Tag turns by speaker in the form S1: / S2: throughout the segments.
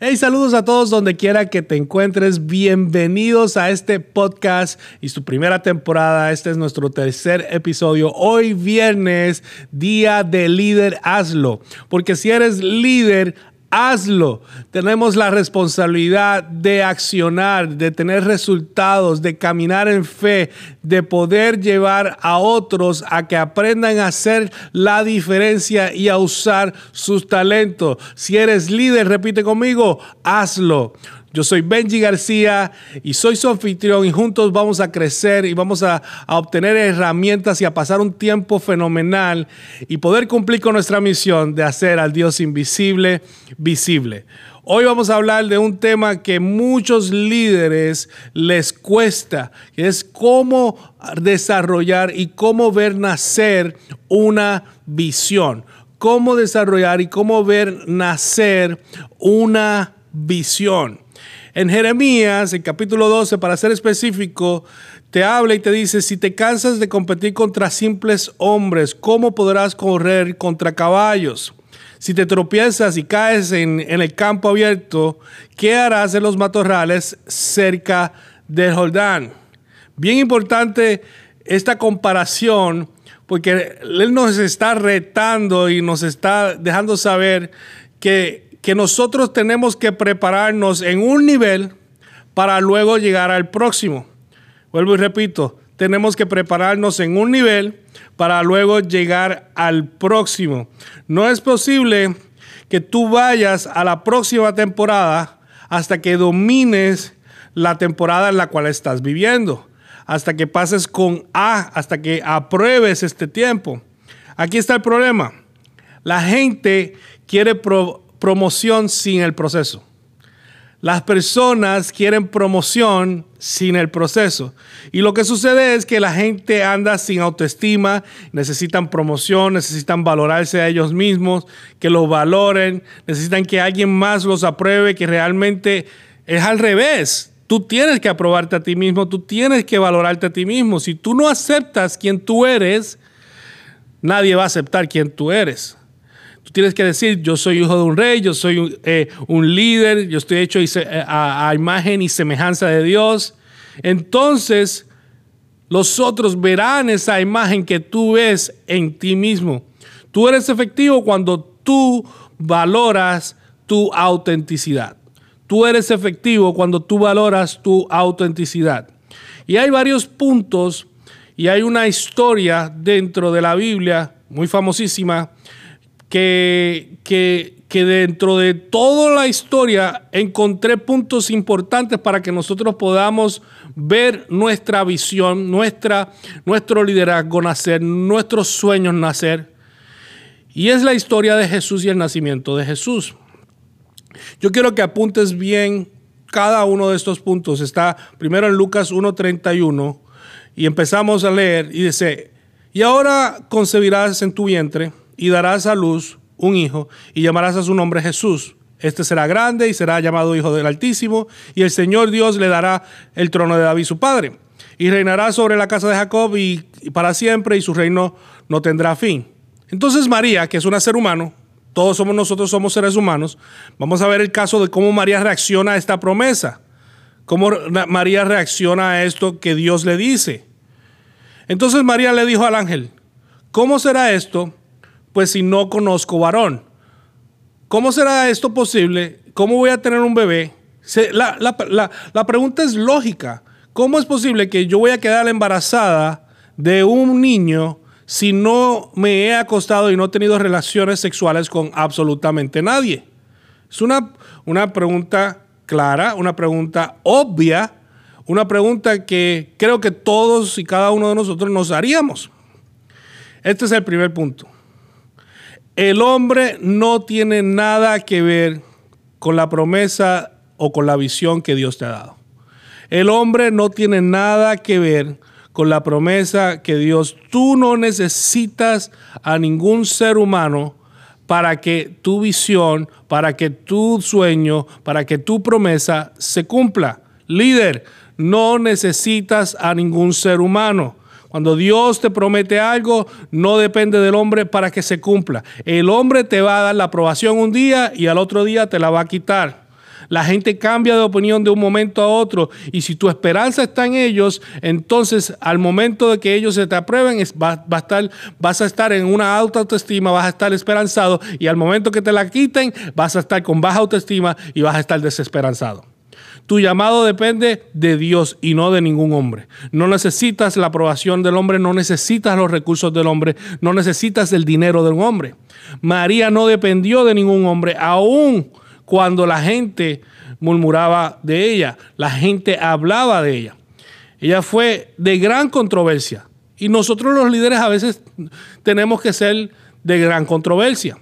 S1: Hey, saludos a todos donde quiera que te encuentres. Bienvenidos a este podcast y su primera temporada. Este es nuestro tercer episodio. Hoy viernes, día de líder, hazlo. Porque si eres líder, hazlo. Tenemos la responsabilidad de accionar, de tener resultados, de caminar en fe, de poder llevar a otros a que aprendan a hacer la diferencia y a usar sus talentos. Si eres líder, repite conmigo, hazlo. Yo soy Benji García y soy su anfitrión y juntos vamos a crecer y vamos a, obtener herramientas y a pasar un tiempo fenomenal y poder cumplir con nuestra misión de hacer al Dios invisible visible. Hoy vamos a hablar de un tema que muchos líderes les cuesta, que es cómo desarrollar y cómo ver nacer una visión. Cómo desarrollar y cómo ver nacer una visión. En Jeremías, en capítulo 12, para ser específico, te habla y te dice, si te cansas de competir contra simples hombres, ¿cómo podrás correr contra caballos? Si te tropiezas y caes en, el campo abierto, ¿qué harás en los matorrales cerca del Jordán? Bien importante esta comparación, porque Él nos está retando y nos está dejando saber que que nosotros tenemos que prepararnos en un nivel para luego llegar al próximo. Vuelvo y repito, tenemos que prepararnos en un nivel para luego llegar al próximo. No es posible que tú vayas a la próxima temporada hasta que domines la temporada en la cual estás viviendo, hasta que pases con A, hasta que apruebes este tiempo. Aquí está el problema. La gente quiere promoción sin el proceso. Las personas quieren promoción sin el proceso. Y lo que sucede es que la gente anda sin autoestima, necesitan promoción, necesitan valorarse a ellos mismos, que los valoren, necesitan que alguien más los apruebe, que realmente es al revés. Tú tienes que aprobarte a ti mismo, tú tienes que valorarte a ti mismo. Si tú no aceptas quién tú eres, nadie va a aceptar quién tú eres. Tú tienes que decir, yo soy hijo de un rey, yo soy un, eh, líder, yo estoy hecho eh, a, imagen y semejanza de Dios. Entonces, los otros verán esa imagen que tú ves en ti mismo. Tú eres efectivo cuando tú valoras tu autenticidad. Tú eres efectivo cuando tú valoras tu autenticidad. Y hay varios puntos y hay una historia dentro de la Biblia muy famosísima que, que, dentro de toda la historia encontré puntos importantes para que nosotros podamos ver nuestra visión, nuestra, nuestro liderazgo nacer, nuestros sueños nacer. Y es la historia de Jesús y el nacimiento de Jesús. Yo quiero que apuntes bien cada uno de estos puntos. Está primero en Lucas 1.31 y empezamos a leer y dice, y ahora concebirás en tu vientre y darás a luz un hijo y llamarás a su nombre Jesús. Este será grande y será llamado Hijo del Altísimo, y el Señor Dios le dará el trono de David su padre, y reinará sobre la casa de Jacob y, para siempre, y su reino no tendrá fin. Entonces María, que es una ser humano, todos somos nosotros somos seres humanos, vamos a ver el caso de cómo María reacciona a esta promesa, cómo María reacciona a esto que Dios le dice. Entonces María le dijo al ángel, ¿cómo será esto? Pues si no conozco varón. ¿Cómo será esto posible? ¿Cómo voy a tener un bebé? La, pregunta es lógica. ¿Cómo es posible que yo voy a quedar embarazada de un niño si no me he acostado y no he tenido relaciones sexuales con absolutamente nadie? Es una, una pregunta clara, una pregunta obvia, una pregunta que creo que todos y cada uno de nosotros nos haríamos. Este es el primer punto. El hombre no tiene nada que ver con la promesa o con la visión que Dios te ha dado. El hombre no tiene nada que ver con la promesa que Dios, tú no necesitas a ningún ser humano para que tu visión, para que tu sueño, para que tu promesa se cumpla. Líder, no necesitas a ningún ser humano. Cuando Dios te promete algo, no depende del hombre para que se cumpla. El hombre te va a dar la aprobación un día y al otro día te la va a quitar. La gente cambia de opinión de un momento a otro y si tu esperanza está en ellos, entonces al momento de que ellos se te aprueben va, a estar, vas a estar en una alta autoestima, vas a estar esperanzado y al momento que te la quiten vas a estar con baja autoestima y vas a estar desesperanzado. Tu llamado depende de Dios y no de ningún hombre. No necesitas la aprobación del hombre, no necesitas los recursos del hombre, no necesitas el dinero de un hombre. María no dependió de ningún hombre, aún cuando la gente murmuraba de ella, la gente hablaba de ella. Ella fue de gran controversia. Y nosotros los líderes a veces tenemos que ser de gran controversia.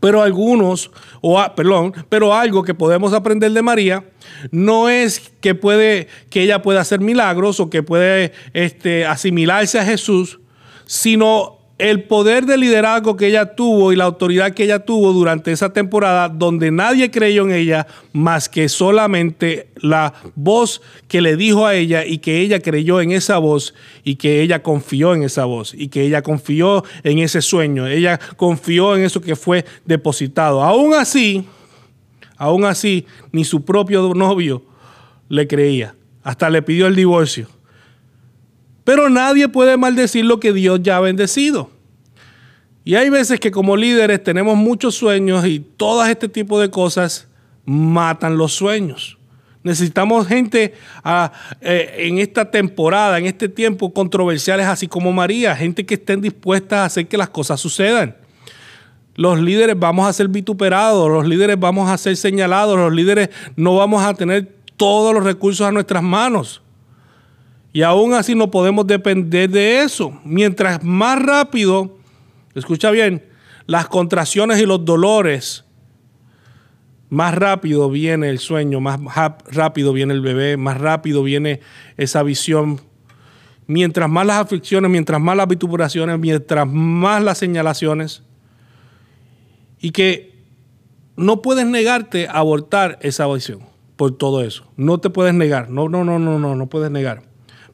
S1: Pero algunos, o perdón, pero algo que podemos aprender de María no es que puede que ella pueda hacer milagros o que puede este, asimilarse a Jesús, sino el poder de liderazgo que ella tuvo y la autoridad que ella tuvo durante esa temporada donde nadie creyó en ella más que solamente la voz que le dijo a ella y que ella creyó en esa voz y que ella confió en esa voz y que ella confió en ese sueño, ella confió en eso que fue depositado. Aún así, aún así, ni su propio novio le creía, hasta le pidió el divorcio. Pero nadie puede maldecir lo que Dios ya ha bendecido. Y hay veces que como líderes tenemos muchos sueños y todo este tipo de cosas matan los sueños. Necesitamos gente ah, eh, en esta temporada, en este tiempo controversiales, así como María, gente que estén dispuestas a hacer que las cosas sucedan. Los líderes vamos a ser vituperados, los líderes vamos a ser señalados, los líderes no vamos a tener todos los recursos a nuestras manos. Y aún así no podemos depender de eso. Mientras más rápido, escucha bien, las contracciones y los dolores, más rápido viene el sueño, más rápido viene el bebé, más rápido viene esa visión. Mientras más las aflicciones, mientras más las vituperaciones, mientras más las señalaciones. Y que no puedes negarte a abortar esa visión por todo eso. No te puedes negar. No, no, no, no, no, no puedes negar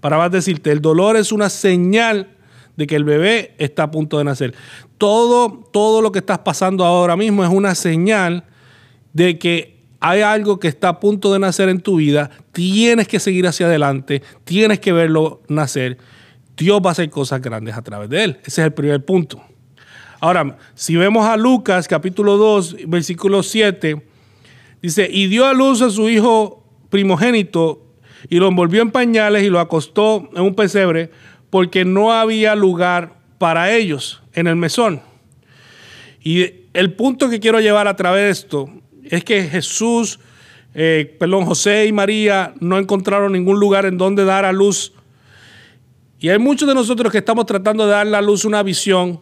S1: para más decirte, el dolor es una señal de que el bebé está a punto de nacer. Todo, todo lo que estás pasando ahora mismo es una señal de que hay algo que está a punto de nacer en tu vida, tienes que seguir hacia adelante, tienes que verlo nacer. Dios va a hacer cosas grandes a través de él. Ese es el primer punto. Ahora, si vemos a Lucas capítulo 2, versículo 7, dice, y dio a luz a su hijo primogénito y lo envolvió en pañales y lo acostó en un pesebre porque no había lugar para ellos en el mesón. Y el punto que quiero llevar a través de esto es que Jesús, eh, perdón, José y María no encontraron ningún lugar en donde dar a luz. Y hay muchos de nosotros que estamos tratando de dar a luz una visión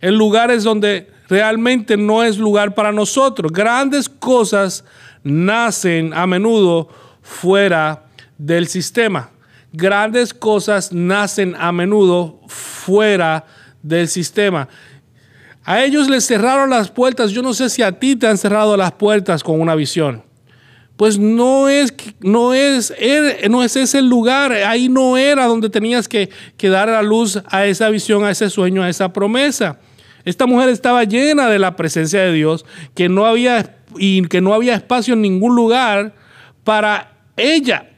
S1: en lugares donde realmente no es lugar para nosotros. Grandes cosas nacen a menudo fuera del sistema. Grandes cosas nacen a menudo fuera del sistema. A ellos les cerraron las puertas. Yo no sé si a ti te han cerrado las puertas con una visión. Pues no es, no es, er, no es ese el lugar. Ahí no era donde tenías que, que dar la luz a esa visión, a ese sueño, a esa promesa. Esta mujer estaba llena de la presencia de Dios, que no había, y que no había espacio en ningún lugar para ella.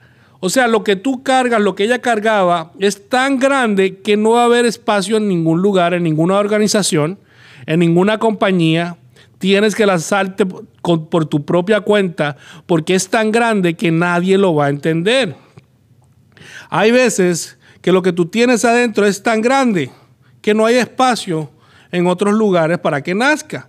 S1: O sea, lo que tú cargas, lo que ella cargaba, es tan grande que no va a haber espacio en ningún lugar, en ninguna organización, en ninguna compañía. Tienes que lanzarte por, tu propia cuenta porque es tan grande que nadie lo va a entender. Hay veces que lo que tú tienes adentro es tan grande que no hay espacio en otros lugares para que nazca.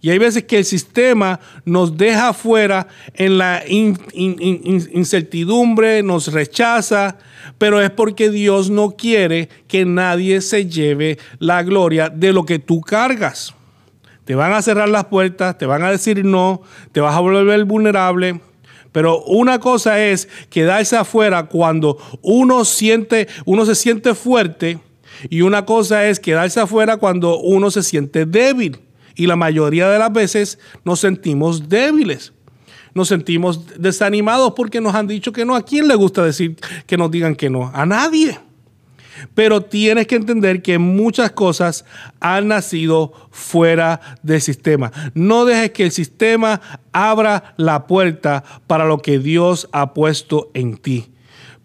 S1: Y hay veces que el sistema nos deja fuera en la incertidumbre, nos rechaza, pero es porque Dios no quiere que nadie se lleve la gloria de lo que tú cargas. Te van a cerrar las puertas, te van a decir no, te vas a volver vulnerable. Pero una cosa es quedarse afuera cuando uno siente, uno se siente fuerte, y una cosa es quedarse afuera cuando uno se siente débil. Y la mayoría de las veces nos sentimos débiles. Nos sentimos desanimados porque nos han dicho que no. ¿A quién le gusta decir que nos digan que no? A nadie. Pero tienes que entender que muchas cosas han nacido fuera del sistema. No dejes que el sistema abra la puerta para lo que Dios ha puesto en ti.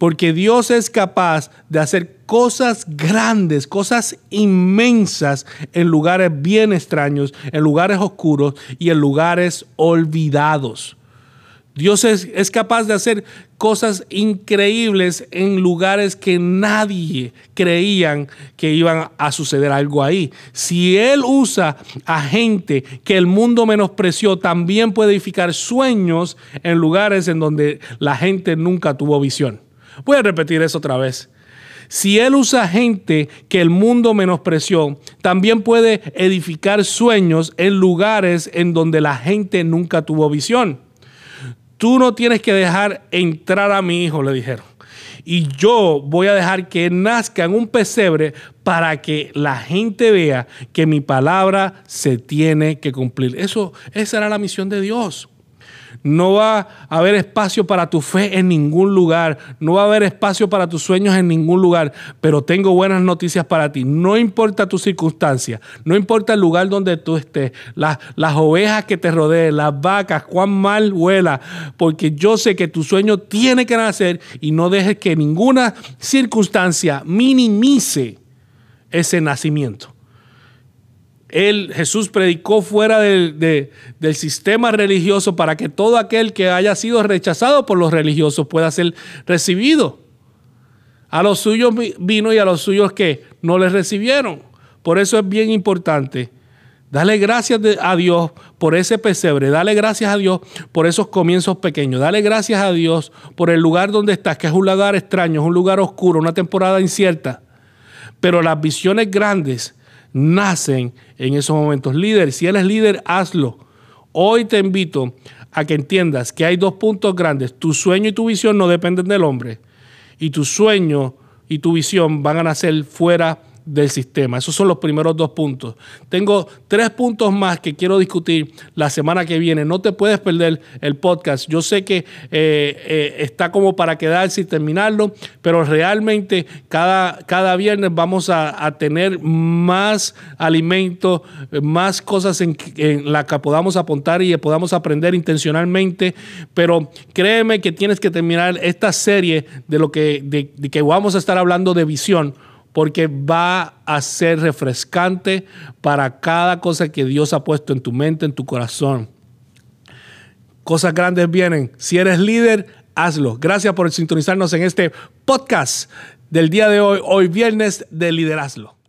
S1: Porque Dios es capaz de hacer cosas grandes, cosas inmensas en lugares bien extraños, en lugares oscuros y en lugares olvidados. Dios es, capaz de hacer cosas increíbles en lugares que nadie creían que iban a suceder algo ahí. Si Él usa a gente que el mundo menospreció, también puede edificar sueños en lugares en donde la gente nunca tuvo visión. Voy a repetir eso otra vez. Si Él usa gente que el mundo menospreció, también puede edificar sueños en lugares en donde la gente nunca tuvo visión. Tú no tienes que dejar entrar a mi hijo, le dijeron. Y yo voy a dejar que nazca en un pesebre para que la gente vea que mi palabra se tiene que cumplir. Eso, esa era la misión de Dios. No va a haber espacio para tu fe en ningún lugar. No va a haber espacio para tus sueños en ningún lugar. Pero tengo buenas noticias para ti. No importa tu circunstancia. No importa el lugar donde tú estés. Las, las ovejas que te rodeen. Las vacas. Cuán mal huela. Porque yo sé que tu sueño tiene que nacer. Y no dejes que ninguna circunstancia minimice ese nacimiento. Él, Jesús predicó fuera del, sistema religioso para que todo aquel que haya sido rechazado por los religiosos pueda ser recibido. A los suyos vino y a los suyos que no les recibieron. Por eso es bien importante. Dale gracias a Dios por ese pesebre. Dale gracias a Dios por esos comienzos pequeños. Dale gracias a Dios por el lugar donde estás, que es un lugar extraño, es un lugar oscuro, una temporada incierta. Pero las visiones grandes nacen en esos momentos. Líder, si eres líder, hazlo. Hoy te invito a que entiendas que hay dos puntos grandes. Tu sueño y tu visión no dependen del hombre. Y tu sueño y tu visión van a nacer fuera del sistema. Esos son los primeros dos puntos. Tengo tres puntos más que quiero discutir la semana que viene. No te puedes perder el podcast. Yo sé que eh, eh, está como para quedarse y terminarlo, pero realmente cada, cada viernes vamos a, tener más alimentos, más cosas en, en las que podamos apuntar y podamos aprender intencionalmente. Pero créeme que tienes que terminar esta serie de lo que, de que vamos a estar hablando de visión porque va a ser refrescante para cada cosa que Dios ha puesto en tu mente, en tu corazón. Cosas grandes vienen. Si eres líder, hazlo. Gracias por sintonizarnos en este podcast del día de hoy, hoy viernes de Liderazlo.